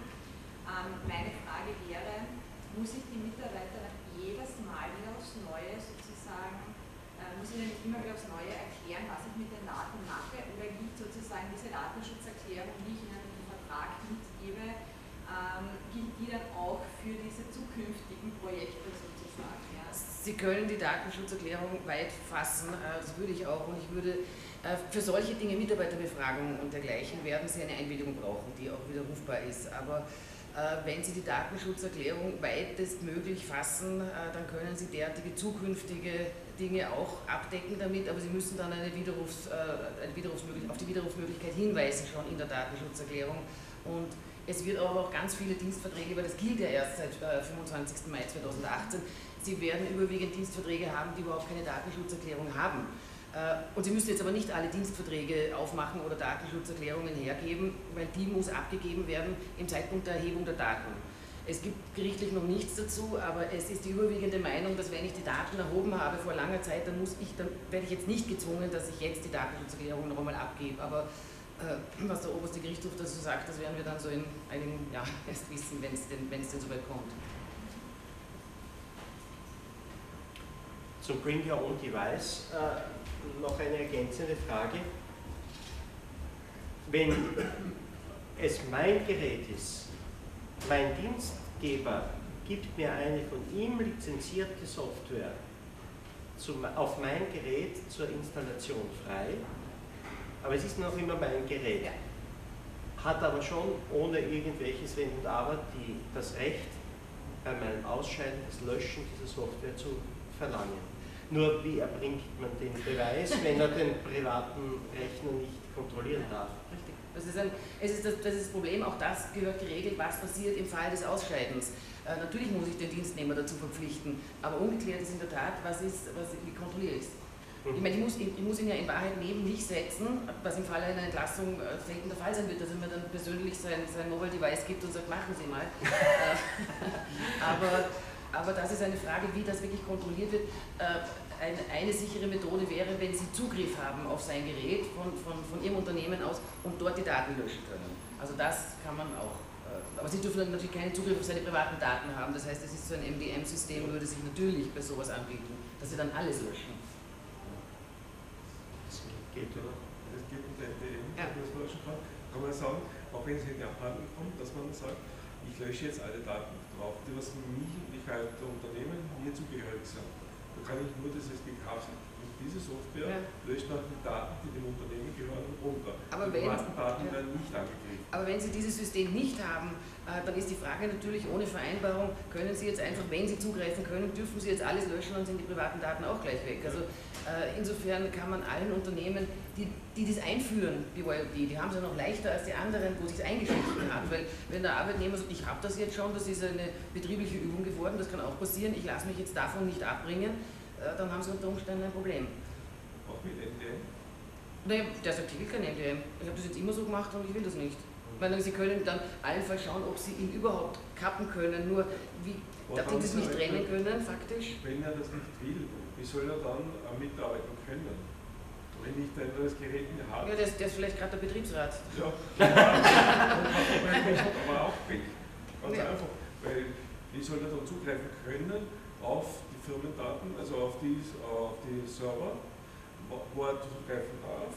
Ähm, meine Frage wäre, muss ich die Mitarbeiter jedes Mal wieder aufs Neue sozusagen, äh, muss ich ihnen immer wieder aufs Neue erklären, was ich mit den Daten mache? Oder gilt sozusagen diese Datenschutzerklärung, die ich ihnen im Vertrag mitgebe, ähm, gilt die dann auch für diese zukünftigen Projekte sozusagen? Ja? Sie können die Datenschutzerklärung weit fassen, äh, das würde ich auch. Und ich würde äh, für solche Dinge, Mitarbeiterbefragungen und dergleichen, werden Sie eine Einwilligung brauchen, die auch widerrufbar ist. Aber äh, wenn Sie die Datenschutzerklärung weitestmöglich fassen, dann können Sie derartige zukünftige Dinge auch abdecken damit, aber Sie müssen dann eine Widerrufs, eine Widerrufsmöglich auf die Widerrufsmöglichkeit hinweisen schon in der Datenschutzerklärung. Und es wird aber auch ganz viele Dienstverträge, weil das gilt ja erst seit äh, 25. Mai 2018, Sie werden überwiegend Dienstverträge haben, die überhaupt keine Datenschutzerklärung haben. Äh, Und Sie müssen jetzt aber nicht alle Dienstverträge aufmachen oder Datenschutzerklärungen hergeben, weil die muss abgegeben werden im Zeitpunkt der Erhebung der Daten. Es gibt gerichtlich noch nichts dazu, aber es ist die überwiegende Meinung, dass wenn ich die Daten erhoben habe vor langer Zeit, dann muss ich, dann werde ich jetzt nicht gezwungen, dass ich jetzt die Datenschutzerklärung noch einmal abgebe. Aber äh, was der oberste Gerichtshof dazu sagt, das werden wir dann so in einigen Jahren (laughs) erst wissen, wenn es denn, denn soweit kommt. Zum Bring Your Own Device äh, noch eine ergänzende Frage. Wenn es mein Gerät ist, mein Dienstgeber gibt mir eine von ihm lizenzierte Software zum, auf mein Gerät zur Installation frei, aber es ist noch immer mein Gerät. Hat aber schon ohne irgendwelches Wenn und Aber die, das Recht, bei meinem Ausscheiden das Löschen dieser Software zu verlangen. Nur wie erbringt man den Beweis, wenn er den privaten Rechner nicht kontrollieren darf? Richtig. Das ist, ein, es ist das, das ist das Problem, auch das gehört geregelt, was passiert im Fall des Ausscheidens. Äh, natürlich muss ich den Dienstnehmer dazu verpflichten, aber ungeklärt ist in der Tat, was ist, was, wie kontrolliere ich es. Ich meine, ich muss, ich, ich muss ihn ja in Wahrheit neben mich setzen, was im Falle einer Entlassung äh, selten der Fall sein wird, dass er mir dann persönlich sein, sein Mobile Device gibt und sagt, machen Sie mal. (laughs) Äh, (laughs) aber, aber das ist eine Frage, wie das wirklich kontrolliert wird. Äh, eine, sichere Methode wäre, wenn Sie Zugriff haben auf sein Gerät von, von, von Ihrem Unternehmen aus und dort die Daten löschen können. Also das kann man auch. äh, Aber Sie dürfen dann natürlich keinen Zugriff auf seine privaten Daten haben. Das heißt, es ist so ein MDM-System, würde sich natürlich bei sowas anbieten, dass Sie dann alles löschen. Das geht, oder? Das geht mit der MDM, Ja. wenn man das löschen kann. Kann man sagen, auch wenn es in die Abhandlung kommt, dass man sagt, ich lösche jetzt alle Daten drauf, die was mich die der Unternehmen mir zugehörig sind. Da kann ich nur das SDK sind. Und diese Software Ja. löscht auch die Daten, die dem Unternehmen gehören, runter. Aber die wenn- privaten Daten ja. werden nicht angegriffen. Aber wenn Sie dieses System nicht haben, dann ist die Frage natürlich ohne Vereinbarung, können Sie jetzt einfach, wenn Sie zugreifen können, dürfen Sie jetzt alles löschen und sind die privaten Daten auch gleich weg. Also äh, insofern kann man allen Unternehmen, die, die das einführen, die YLD, die haben es ja noch leichter als die anderen, wo sich es eingeschlichen hat. Weil wenn der Arbeitnehmer sagt, ich habe das jetzt schon, das ist eine betriebliche Übung geworden, das kann auch passieren, ich lasse mich jetzt davon nicht abbringen, äh, dann haben Sie unter Umständen ein Problem. Auch mit MDM. Naja, der sagt, ich will kein MDM. Ich habe das jetzt immer so gemacht und ich will das nicht. Weil Sie können dann allenfalls schauen, ob Sie ihn überhaupt kappen können, nur wie, dass die das nicht trennen können, faktisch. Wenn er das nicht will, wie soll er dann äh, mitarbeiten können? Wenn nicht ein neues Gerät in der Hand Ja, der ist, der ist vielleicht gerade der Betriebsrat. Ja, (laughs) aber auch weg. Ganz Ja. einfach. Weil wie soll er dann zugreifen können auf die Firmendaten, also auf die, auf die Server, wo wo er zugreifen darf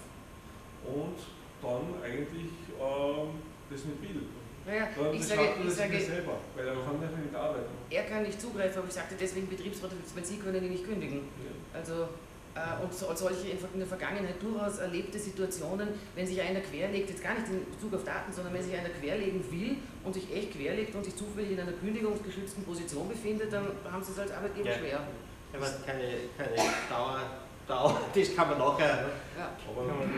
und dann eigentlich ähm, das nicht will. Naja, Dann ich sage, ich sage, selber, weil er kann nicht mit arbeiten. er kann nicht zugreifen, aber ich sagte deswegen Betriebsrat, weil Sie können ihn nicht kündigen. Ja. Also, äh, und so, solche in, der Vergangenheit durchaus erlebte Situationen, wenn sich einer querlegt, jetzt gar nicht in Bezug auf Daten, sondern wenn sich einer querlegen will und sich echt querlegt und sich zufällig in einer kündigungsgeschützten Position befindet, dann haben Sie es als Arbeitgeber Ja. schwer. Aber keine, keine Dauer, Dauer, (laughs) das kann man nachher. Ja. Aber Kann man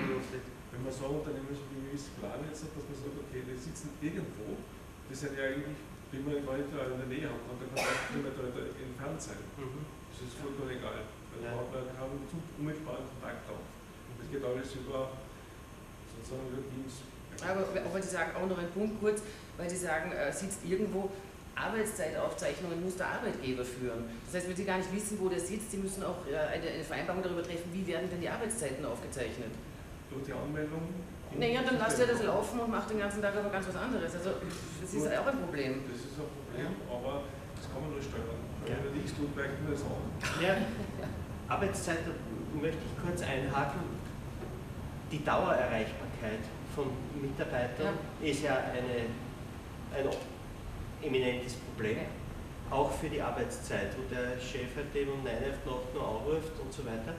wenn man so ein Unternehmen so wie planen jetzt hat, dass man sagt, okay, die sitzen irgendwo, die sind ja eigentlich, wenn man gar nicht in der Nähe haben kann, dann kann man nicht mehr da entfernt sein. Mhm. Das ist vollkommen egal. Weil Ja. man hat man zu unmittelbaren Kontakt auf. Das geht alles über sozusagen über Teams. Aber, aber Sie sagen auch noch einen Punkt kurz, weil Sie sagen, äh, sitzt irgendwo, Arbeitszeitaufzeichnungen muss der Arbeitgeber führen. Das heißt, wenn Sie gar nicht wissen, wo der sitzt, Sie müssen auch äh, eine Vereinbarung darüber treffen, wie werden denn die Arbeitszeiten aufgezeichnet. Durch die Anmeldung. Naja, dann lasst er das laufen und macht den ganzen Tag aber ganz was anderes. Also das ist auch ein Problem. Das ist ein Problem, aber das kann man nur steuern. Wenn Ja. man nichts tut, weicht man das an. Ja, Arbeitszeit da möchte ich kurz einhaken. Die Dauererreichbarkeit von Mitarbeitern ist ja eine, ein eminentes Problem, auch für die Arbeitszeit, wo der Chef halt eben um 9 auf die Nacht nur anruft und so weiter.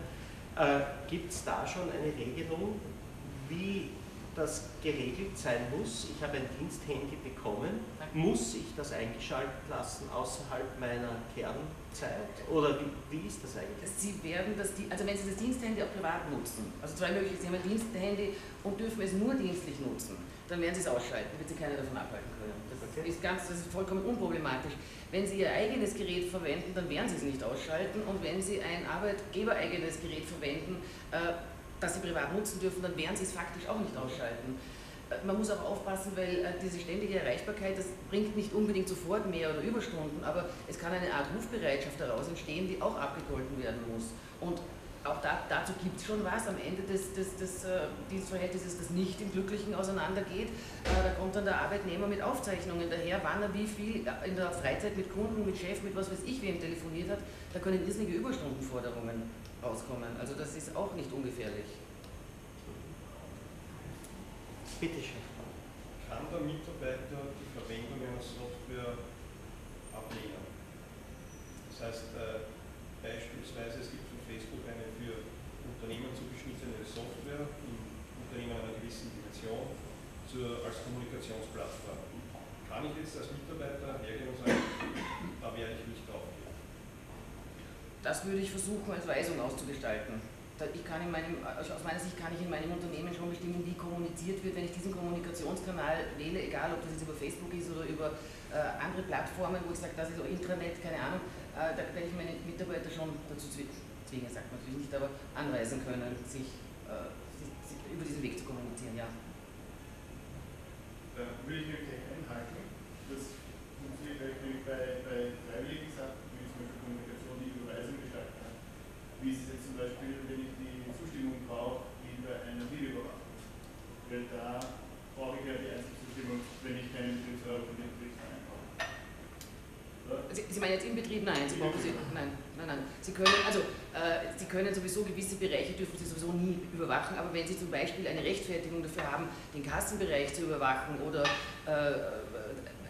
Äh, Gibt es da schon eine Regelung, wie das geregelt sein muss? Ich habe ein Diensthandy bekommen. Muss ich das eingeschaltet lassen außerhalb meiner Kernzeit? Oder wie, wie ist das eigentlich? Sie werden das, also wenn Sie das Diensthandy auch privat nutzen, also zwei Möglichkeiten, Sie haben ein Diensthandy und dürfen es nur dienstlich nutzen, dann werden Sie es ausschalten, wird Sie keiner davon abhalten können. Ist ganz, das ist vollkommen unproblematisch. Wenn Sie Ihr eigenes Gerät verwenden, dann werden Sie es nicht ausschalten und wenn Sie ein arbeitgebereigenes Gerät verwenden, äh, das Sie privat nutzen dürfen, dann werden Sie es faktisch auch nicht ausschalten. Äh, Man muss auch aufpassen, weil äh, diese ständige Erreichbarkeit, das bringt nicht unbedingt sofort mehr oder Überstunden, aber es kann eine Art Rufbereitschaft daraus entstehen, die auch abgegolten werden muss. Und auch da, dazu gibt es schon was am Ende des, des, des äh, Dienstverhältnisses, das nicht im Glücklichen auseinandergeht. Äh, da kommt dann der Arbeitnehmer mit Aufzeichnungen daher, wann er wie viel in der Freizeit mit Kunden, mit Chef, mit was weiß ich wem telefoniert hat. Da können irrsinnige Überstundenforderungen rauskommen. Also das ist auch nicht ungefährlich. Bitte schön. Kann der Mitarbeiter die Verwendung einer Software ablehnen? Das heißt, äh, beispielsweise, es gibt Facebook eine für Unternehmen zugeschnittene Software im Unternehmen einer gewissen Dimension zur, als Kommunikationsplattform. Kann ich jetzt als Mitarbeiter hergehen und sagen, da werde ich nicht draufgehen? Das würde ich versuchen, als Weisung auszugestalten. Ich kann in meinem, also aus meiner Sicht kann ich in meinem Unternehmen schon bestimmen, wie kommuniziert wird, wenn ich diesen Kommunikationskanal wähle, egal ob das jetzt über Facebook ist oder über äh, andere Plattformen, wo ich sage, das ist so Intranet, keine Ahnung, äh, da werde ich meine Mitarbeiter schon dazu zwi- zwingen sagt man natürlich nicht, aber anweisen können, sich, äh, sich, sich über diesen Weg zu kommunizieren, ja. Da würde ich nämlich gleich einhaken. Das funktioniert nämlich bei, bei freiwilligen Sachen, wie zum Beispiel Kommunikation, die Überweisung gestalten kann. Wie ist es jetzt zum Beispiel, wenn ich die Zustimmung brauche, wie bei einer Videoüberwachung? Weil da brauche ich ja die Einzelzustimmung, wenn ich keinen Betriebsrat von dem Betriebsverein brauche. Meinen jetzt im Betrieb? Nein, Sie brauchen Sie, nein, nein, nein. Sie können, also, äh, Sie können sowieso gewisse Bereiche dürfen Sie sowieso nie überwachen, aber wenn Sie zum Beispiel eine Rechtfertigung dafür haben, den Kassenbereich zu überwachen oder äh,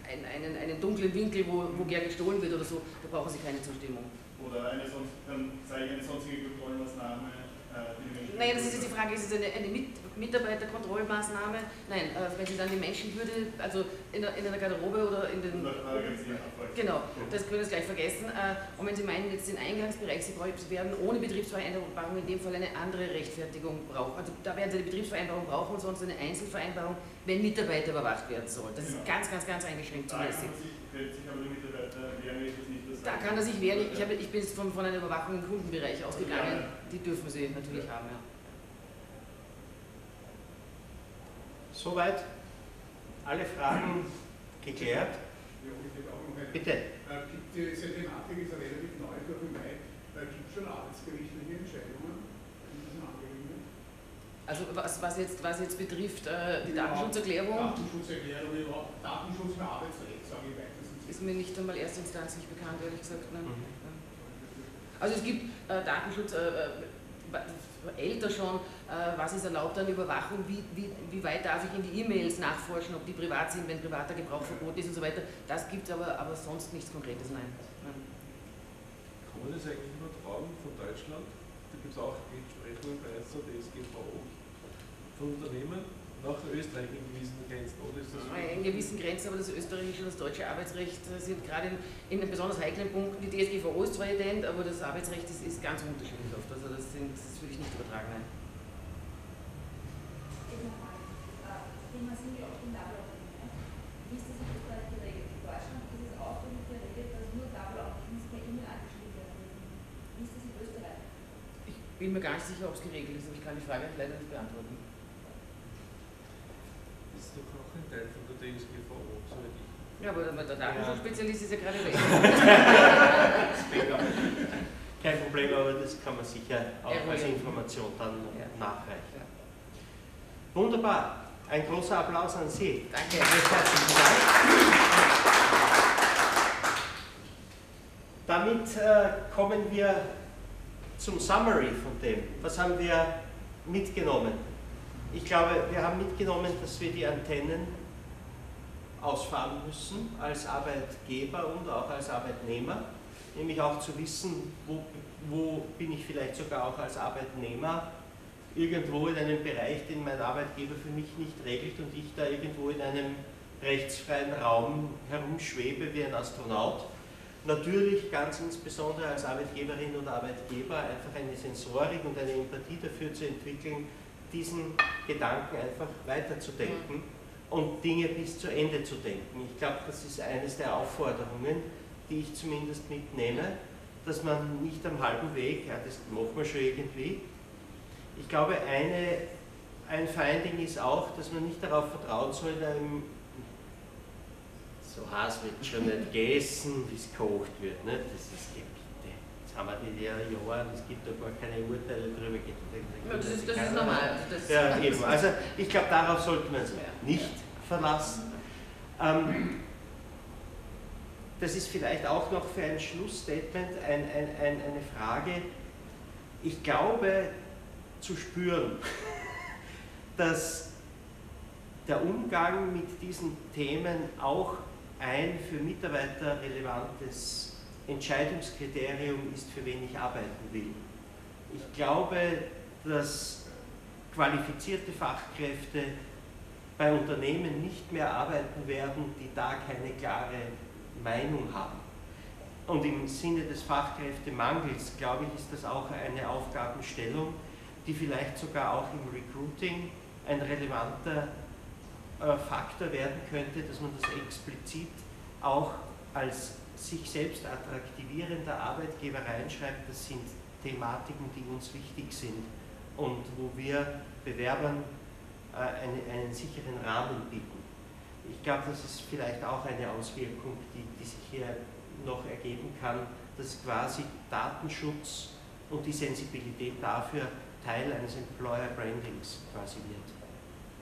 einen, einen, einen dunklen Winkel, wo, wo gern gestohlen wird oder so, da brauchen Sie keine Zustimmung. Oder eine sonst, dann ich eine sonstige Kontrollmaßnahme, äh, die die. Naja, das ist jetzt die Frage, ist es eine, eine Mit Mitarbeiterkontrollmaßnahme? Nein, äh, wenn Sie dann die Menschenwürde, also in, der, in einer Garderobe oder in den... Genau, das können Sie gleich vergessen. Äh, Und wenn Sie meinen, jetzt den Eingangsbereich, Sie brauchen- Sie werden ohne Betriebsvereinbarung in dem Fall eine andere Rechtfertigung brauchen. Also da werden Sie eine Betriebsvereinbarung brauchen und sonst eine Einzelvereinbarung, wenn Mitarbeiter überwacht werden soll. Das ist Genau. ganz, ganz, ganz eingeschränkt zulässig. man sich, stellt sich aber der Mitarbeiter das nicht Da kann er sich wehren. Ich, habe, ich bin jetzt von, von einer Überwachung im Kundenbereich ausgegangen. Die dürfen Sie natürlich haben, ja. Soweit alle Fragen geklärt? Ja. Bitte. Äh, diese Thematik ist ja relativ neu durch den Mai. Äh, gibt es schon arbeitsgerichtliche Entscheidungen in diesen Angelegenheiten? Also was, was, jetzt, was jetzt betrifft äh, die Ja, Datenschutzerklärung, Datenschutzerklärung, überhaupt Datenschutz im Arbeitsrecht, sage ich weitestens. Ist mir nicht einmal erstinstanzlich bekannt, ehrlich gesagt. Nein. Mhm. Also es gibt äh, Datenschutz äh, äh, älter schon, äh, was ist erlaubt an Überwachung, wie, wie, wie weit darf ich in die E-Mails nachforschen, ob die privat sind, wenn privater Gebrauch verboten ist und so weiter. Das gibt es aber, aber sonst nichts Konkretes, nein. nein. Kann man das eigentlich übertragen von Deutschland? Da gibt es auch Entsprechungen bei der DSGVO von Unternehmen nach Österreich in gewissen Grenzen, oder ist das so? In gewissen Grenzen, aber das österreichische und das deutsche Arbeitsrecht äh, sind gerade in, in besonders heiklen Punkten, die DSGVO ist zwar ident, aber das Arbeitsrecht ist, ist ganz unterschiedlich oft. Also das, sind, das würde ich nicht übertragen, nein. Thema sind ja auch in Double Wie ist das in Österreich geregelt? In Deutschland ist es ausdrücklich geregelt, dass nur Double Opt-ins per E-Mail angeschrieben werden. Wie ist das in Österreich? Ich bin mir gar nicht sicher, ob es geregelt ist, aber ich kann die Frage leider nicht beantworten. Ist doch auch ein Teil von der DSGVO, soweit ich. Ja, aber der Datenschutzspezialist ist ja gerade weg. (laughs) Kein Problem, aber das kann man sicher auch als Eruieren. Information dann Ja. nachreichen. Ja. Wunderbar. Ein großer Applaus an Sie. Danke. Herzlichen Dank. Damit äh, kommen wir zum Summary von dem. Was haben wir mitgenommen? Ich glaube, wir haben mitgenommen, dass wir die Antennen ausfahren müssen als Arbeitgeber und auch als Arbeitnehmer, nämlich auch zu wissen, wo, wo bin ich vielleicht sogar auch als Arbeitnehmer irgendwo in einem Bereich, den mein Arbeitgeber für mich nicht regelt und ich da irgendwo in einem rechtsfreien Raum herumschwebe wie ein Astronaut. Natürlich ganz insbesondere als Arbeitgeberin oder Arbeitgeber einfach eine Sensorik und eine Empathie dafür zu entwickeln, diesen Gedanken einfach weiterzudenken und Dinge bis zu Ende zu denken. Ich glaube, das ist eines der Aufforderungen, die ich zumindest mitnehme, dass man nicht am halben Weg, ja, das machen wir schon irgendwie. Ich glaube, eine, ein Finding ist auch, dass man nicht darauf vertrauen soll, in einem so heiß wird schon nicht (laughs) gegessen, wie es gekocht wird. Nicht? Das ist ja. Jetzt haben wir die Jahre, es gibt da gar keine Urteile darüber. Ja, das, ist, das ist normal. Das, Ja, eben. Also ich glaube, darauf sollte man sich nicht verlassen. Ähm, das ist vielleicht auch noch für ein Schlussstatement ein, ein, ein, eine Frage. Ich glaube zu spüren, (laughs) dass der Umgang mit diesen Themen auch ein für Mitarbeiter relevantes Entscheidungskriterium ist, für wen ich arbeiten will. Ich glaube, dass qualifizierte Fachkräfte bei Unternehmen nicht mehr arbeiten werden, die da keine klare Meinung haben. Und im Sinne des Fachkräftemangels, glaube ich, ist das auch eine Aufgabenstellung, die vielleicht sogar auch im Recruiting ein relevanter äh, Faktor werden könnte, dass man das explizit auch als sich selbst attraktivierender Arbeitgeber reinschreibt. Das sind Thematiken, die uns wichtig sind und wo wir Bewerbern äh, eine, einen sicheren Rahmen bieten. Ich glaube, das ist vielleicht auch eine Auswirkung, die, die sich hier noch ergeben kann, dass quasi Datenschutz und die Sensibilität dafür Teil eines Employer Brandings quasi wird.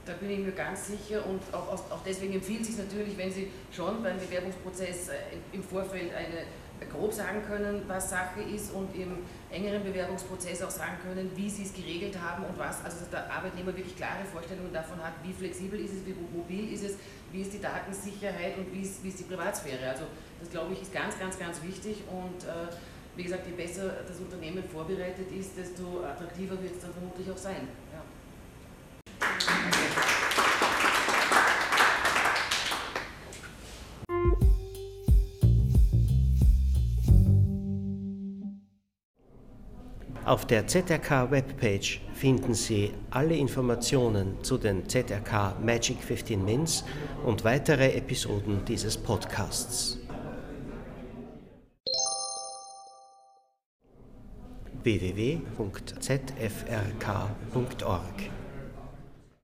Da bin ich mir ganz sicher und auch, auch deswegen empfiehlt es sich natürlich, wenn Sie schon beim Bewerbungsprozess äh, im Vorfeld eine grob sagen können, was Sache ist und im engeren Bewerbungsprozess auch sagen können, wie sie es geregelt haben und was, also dass der Arbeitnehmer wirklich klare Vorstellungen davon hat, wie flexibel ist es, wie mobil ist es, wie ist die Datensicherheit und wie ist, wie ist die Privatsphäre. Also das glaube ich ist ganz, ganz, ganz wichtig und äh, wie gesagt, je besser das Unternehmen vorbereitet ist, desto attraktiver wird es dann vermutlich auch sein. Ja. Auf der ZRK Webpage finden Sie alle Informationen zu den ZRK Magic 15 Mins und weitere Episoden dieses Podcasts. www.zfrk.org